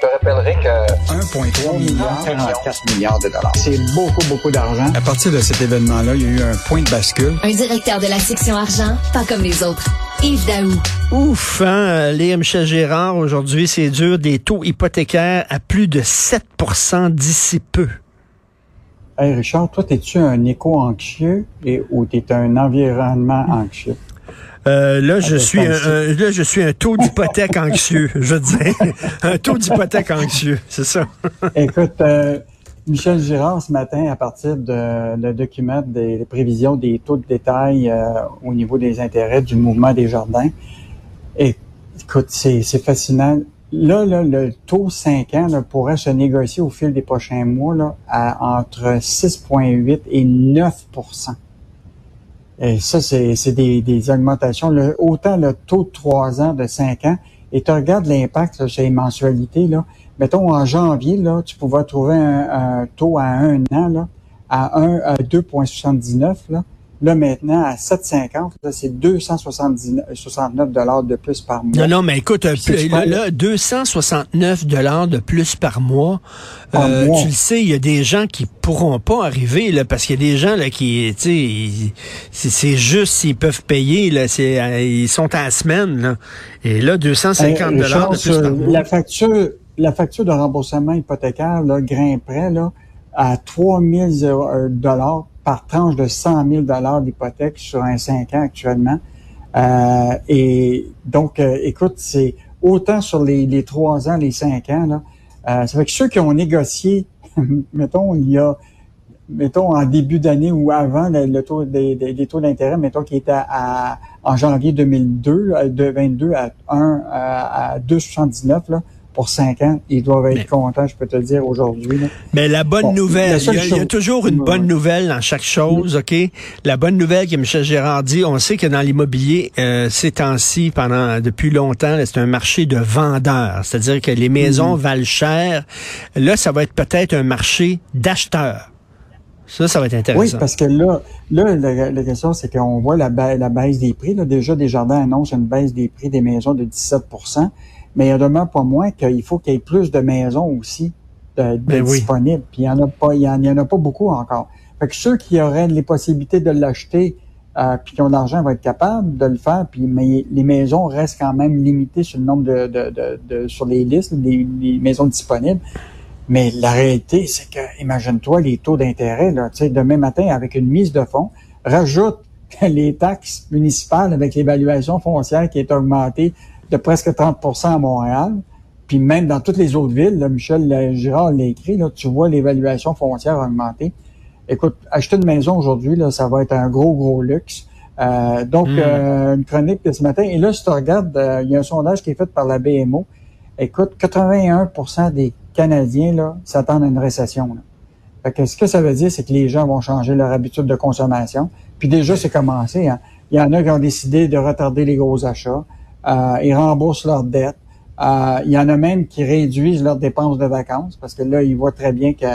Je te rappellerai que 1,3 milliard, 44 milliards de dollars. c'est beaucoup, beaucoup d'argent. À partir de cet événement-là, il y a eu un point de bascule. Un directeur de la section argent, pas comme les autres. Yves Daou. Ouf, hein, lire Michel Gérard, aujourd'hui, c'est dur, des taux hypothécaires à plus de 7 d'ici peu. Hey Richard, toi, es-tu un éco-anxieux et, ou t'es un environnement anxieux? Euh, là, je Ah, suis un, ben, un- là, je suis un taux d'hypothèque anxieux, je veux dire. Un taux d'hypothèque anxieux, c'est ça. Écoute, euh, Michel Girard, ce matin, à partir de le document des, prévisions des taux de détail euh, au niveau des intérêts du mouvement des jardins, et, écoute, c'est c'est fascinant. Là, là, le taux 5 ans là, pourrait se négocier au fil des prochains mois là, à entre 6,8 et 9 Et ça, c'est des, des augmentations. Autant le taux de 3 ans de 5 ans, et tu regardes l'impact sur les mensualités, là, mettons en janvier, là, tu pouvais trouver un, un taux à un an là, à 1 à 2,79 là. Maintenant à 7,50, là, c'est 269 dollars de plus par mois. Non, non, mais écoute, pas- là, là, 269 dollars de plus par mois. Par Euh, mois. Tu le sais, il y a des gens qui pourront pas arriver là, parce qu'il y a des gens là qui, tu sais, c'est juste s'ils peuvent payer là, c'est euh, ils sont à la semaine là. Et là, 250 Euh, dollars de Richard, plus par sur mois. La facture, la facture de remboursement hypothécaire là, grimperait là, à 3 000 dollars par tranche de 100 000 dollars d'hypothèque sur un 5 ans actuellement. Euh, et donc, euh, écoute, c'est autant sur les, les 3 ans, les 5 ans. Là, euh, ça fait que ceux qui ont négocié, mettons, il y a mettons en début d'année ou avant le, taux des, des- taux d'intérêt, mettons qui était à, en janvier 2002, euh, de 22 à 1 à, à 2,79 là pour 5 ans, ils doivent être Mais- contents, je peux te le dire aujourd'hui. Mais la bonne Bon, nouvelle, il y, a, il y a toujours une bonne nouvelle dans chaque chose, OK? La bonne nouvelle que Michel Gérard dit, on sait que dans l'immobilier, euh, ces temps-ci, pendant depuis longtemps, c'est un marché de vendeurs. C'est-à-dire que les maisons Mm-hmm. valent cher. Là, ça va être peut-être un marché d'acheteurs. Ça, ça va être Oui, intéressant. parce que là, là la, la question, c'est qu'on voit la, ba- la baisse des prix. Là. Déjà, Desjardins annonce une baisse des prix des maisons de 17 mais il a demeure pas moins qu'il faut qu'il y ait plus de maisons aussi de, de Ben oui. disponibles. Puis il y en a pas, il y en, il y en a pas beaucoup encore. Fait que ceux qui auraient les possibilités de l'acheter, euh, puis qui ont de l'argent, vont être capables de le faire. Puis mais les maisons restent quand même limitées sur le nombre de, de, de, de- sur les listes des les maisons disponibles. Mais la réalité, c'est que, imagine-toi les taux d'intérêt, là, tu sais, demain matin, avec une mise de fonds, rajoute les taxes municipales avec l'évaluation foncière qui est augmentée de presque 30% à Montréal. Puis même dans toutes les autres villes, là, Michel Girard l'a écrit, là, tu vois l'évaluation foncière augmenter. Écoute, acheter une maison aujourd'hui, là, ça va être un gros, gros luxe. Euh, donc, Mm. euh, une chronique de ce matin. Et là, si tu regardes, euh, il y a un sondage qui est fait par la BMO. Écoute, 81% des Canadiens là, s'attendent à une récession. Là. Fait que ce que ça veut dire, c'est que les gens vont changer leur habitude de consommation. Puis déjà, c'est commencé. Hein. Il y en a qui ont décidé de retarder les gros achats. Euh, ils remboursent leurs dettes. Euh, il y en a même qui réduisent leurs dépenses de vacances parce que là, ils voient très bien que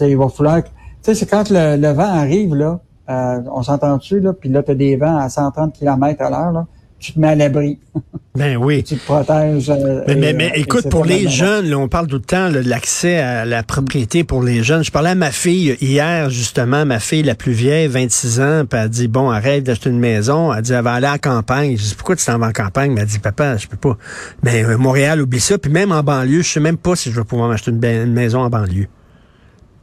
il va falloir. Tu sais, c'est quand le, le vent arrive, là, euh, on s'entend-tu, là, puis là, tu as des vents à 130 km à l'heure, là, tu te mets à l'abri. Ben oui. tu te protèges. euh, Mais, mais, et, mais euh, et écoute, pour les jeunes, là, on parle tout le temps de l'accès à la propriété pour les jeunes. Je parlais à ma fille hier, justement, ma fille la plus vieille, 26 ans, puis elle dit, bon, arrête d'acheter une maison. Elle dit, elle va aller à la campagne. Je dis, pourquoi tu t'en vas en campagne? Mais elle dit, papa, je peux pas. Mais euh, Montréal, oublie ça. Puis même en banlieue, je sais même pas si je vais pouvoir m'acheter une, maison en banlieue.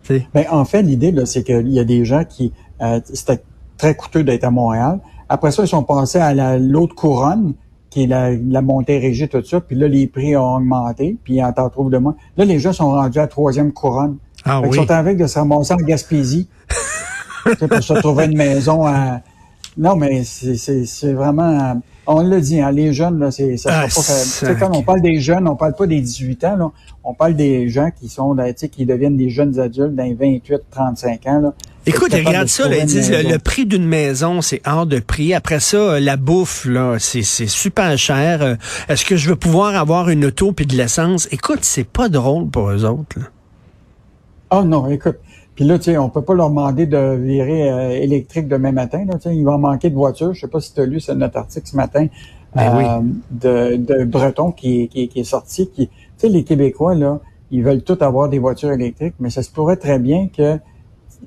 Ben, en fait, l'idée, c'est qu'il y a des gens qui, euh, c'était très coûteux d'être à Montréal. Après ça, ils sont passés à la- l'autre couronne, qui est la, la Montérégie, tout ça. Puis là, les prix ont augmenté, puis on t'en trouve de moins. Là, les gens sont rendus à la troisième couronne. Ah Fait oui. sont avec de se ramasser en Gaspésie. Pour se trouver une maison à... Non, mais c'est- c'est c'est vraiment... On l'a dit, hein, les jeunes, là, c'est ça Ah, sais, sac. quand on parle des jeunes, on parle pas des 18 ans, là. On parle des gens qui sont, là, tu sais, qui deviennent des jeunes adultes dans les 28-35 ans, là. Écoute, regarde de ça, là, ils disent le, le prix d'une maison, c'est hors de prix. Après ça, euh, la bouffe, là, c'est c'est super cher. Euh, Est-ce que je veux pouvoir avoir une auto puis de l'essence? Écoute, c'est pas drôle pour eux autres. là. Ah non, écoute. Puis là, tu sais, on peut pas leur demander de virer euh, électrique demain matin. Là, tu sais, il va manquer de voitures. Je sais pas si tu as lu ce- notre article ce matin. Ben oui. euh, de, de Breton qui, qui, qui est sorti. Qui, tu sais, les Québécois, là, ils veulent tous avoir des voitures électriques, mais ça se pourrait très bien que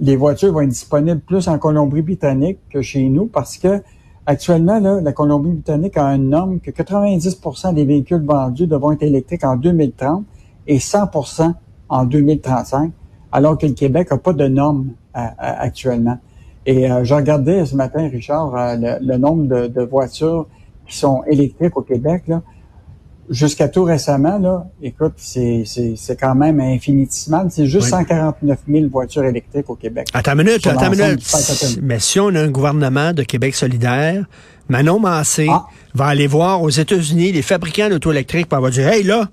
les voitures vont être disponibles plus en Colombie-Britannique que chez nous parce que actuellement, là, la Colombie-Britannique a un norme que 90% des véhicules vendus devront être électriques en 2030 et 100% en 2035, alors que le Québec n'a pas de normes euh, euh, actuellement. Et euh, je regardais ce matin, Richard, euh, le, le nombre de, de voitures qui sont électriques au Québec, jusqu'à tout récemment, là, écoute, c'est, quand même infinitésimal. C'est juste Oui. 149 000 voitures électriques au Québec. Attends une minute, attends une minute. Mais si on a un gouvernement de Québec solidaire, Manon Massé Ah. va aller voir aux États-Unis les fabricants d'auto électriques pour va dire Hey là,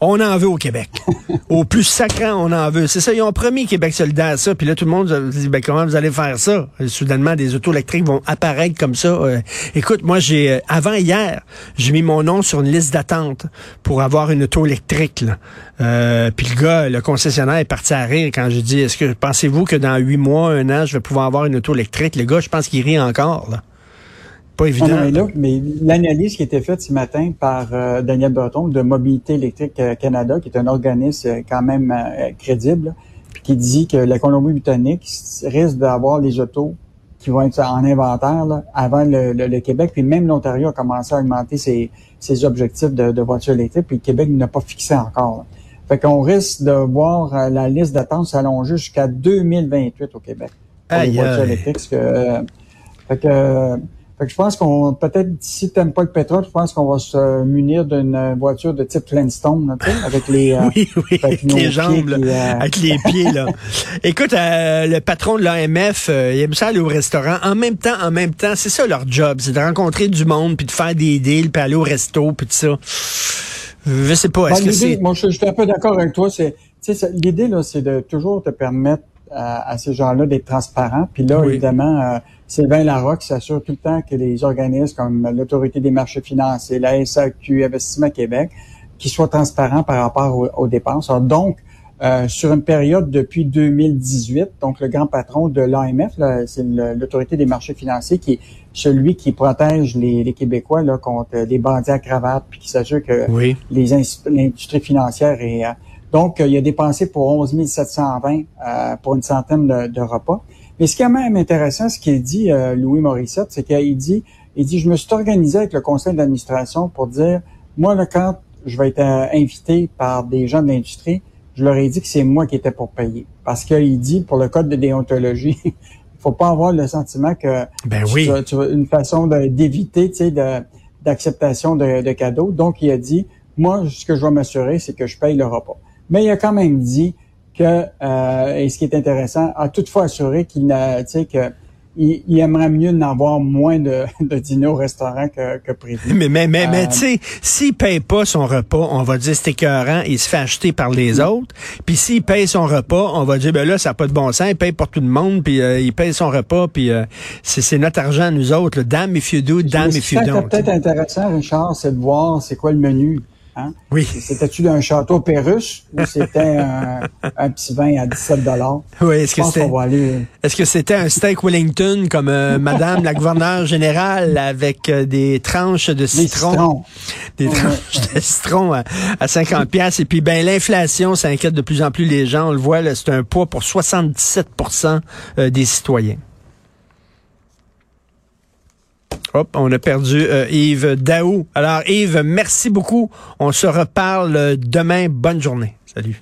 on en veut au Québec. au plus sacrant, on en veut. C'est ça, ils ont promis Québec solidaire ça, puis là tout le monde se dit ben comment vous allez faire ça? Et Soudainement des autos électriques vont apparaître comme ça. Euh, écoute, moi j'ai euh, avant hier, j'ai mis mon nom sur une liste d'attente pour avoir une auto électrique. Là. Euh, puis le gars, le concessionnaire est parti à rire quand j'ai dit est-ce que pensez-vous que dans huit mois, un an, je vais pouvoir avoir une auto électrique? Le gars, je pense qu'il rit encore là. Pas Non, évident. non, mais là, mais l'analyse qui a été faite ce matin par euh, Daniel Breton de Mobilité électrique euh, Canada, qui est un organisme euh, quand même euh, crédible, qui dit que la Colombie-Britannique risque d'avoir les autos qui vont être en inventaire là, avant le, le- le Québec, puis même l'Ontario a commencé à augmenter ses, ses objectifs de, de voitures électriques, puis le Québec n'a pas fixé encore. là. Fait qu'on risque de voir la liste d'attente s'allonger jusqu'à 2028 au Québec pour Aïe, les voitures électriques. que, euh, fait que, fait que je pense qu'on peut-être si t'aimes pas le pétrole, je pense qu'on va se munir d'une euh, voiture de type Flintstone, tu sais, avec les euh, Oui, oui, avec les jambes, là, qui, euh, avec les pieds, là. Écoute, euh, le patron de l'AMF, euh, il aime ça aller au restaurant. En même temps, en même temps, c'est ça leur job, c'est de rencontrer du monde, puis de faire des deals, puis aller au resto, puis tout ça. Je sais pas, est-ce Ben, que l'idée, c'est... Moi, je, je suis un peu d'accord avec toi. C'est- l'idée là, c'est de toujours te permettre à, à ces gens-là d'être transparents. Puis là, Oui. évidemment, euh, Sylvain Larocque s'assure tout le temps que les organismes comme l'Autorité des marchés financiers, la SAQ, Investissement Québec, qui soient transparents par rapport aux, aux dépenses. Alors, donc, euh, sur une période depuis 2018, donc le grand patron de l'AMF, c'est l'autorité des marchés financiers qui est celui qui protège les, les Québécois là, contre les bandits à cravate, puis qui s'assure que Oui. les ins- l'industrie financière et euh, donc euh, il a dépensé pour 11 720 euh, pour une centaine de, de repas. Mais ce qui est quand même intéressant, ce qu'il dit euh, Louis Morissette, c'est qu'il dit, il dit, je me suis organisé avec le conseil d'administration pour dire, moi là, quand je vais être euh, invité par des gens de l'industrie, je leur ai dit que c'est moi qui étais pour payer. Parce qu'il dit, pour le code de déontologie, il faut pas avoir le sentiment que Ben tu- oui. tu, une façon d'éviter, tu sais, de- d'acceptation de, de cadeaux. Donc, il a dit, moi, ce que je vais m'assurer, c'est que je paye le repas. Mais il a quand même dit que, euh, et ce qui est intéressant, a toutefois assuré qu'il n'a, tu sais, que il, il aimerait mieux n'en avoir moins de, de dîner au restaurant que, que prévu. Mais, mais, mais, mais Euh, tu sais, s'il paye pas son repas, on va dire c'est écœurant, il se fait acheter par les Mm. autres. Puis s'il paye son repas, on va dire, ben là, ça n'a pas de bon sens, il paye pour tout le monde, puis euh, il paye son repas, puis euh, c'est notre argent, nous autres. Là. Damn if you do, damn if ce you qui serait don't. peut-être intéressant, Richard, c'est de voir c'est quoi le menu. Hein? Oui. C'était-tu un château Pérus ou c'était un, un petit vin à 17 dollars? Oui, est-ce que c'était aller... est-ce que c'était un steak Wellington comme euh, Madame la gouverneure générale avec euh, des tranches de citron, citrons. des Ouais. tranches de citron à, à 50 pièces et puis ben l'inflation ça inquiète de plus en plus les gens, on le voit c'est un poids pour 77% euh, des citoyens. Hop, on a perdu euh, Yves Daou. Alors Yves, merci beaucoup. On se reparle euh, demain. Bonne journée. Salut.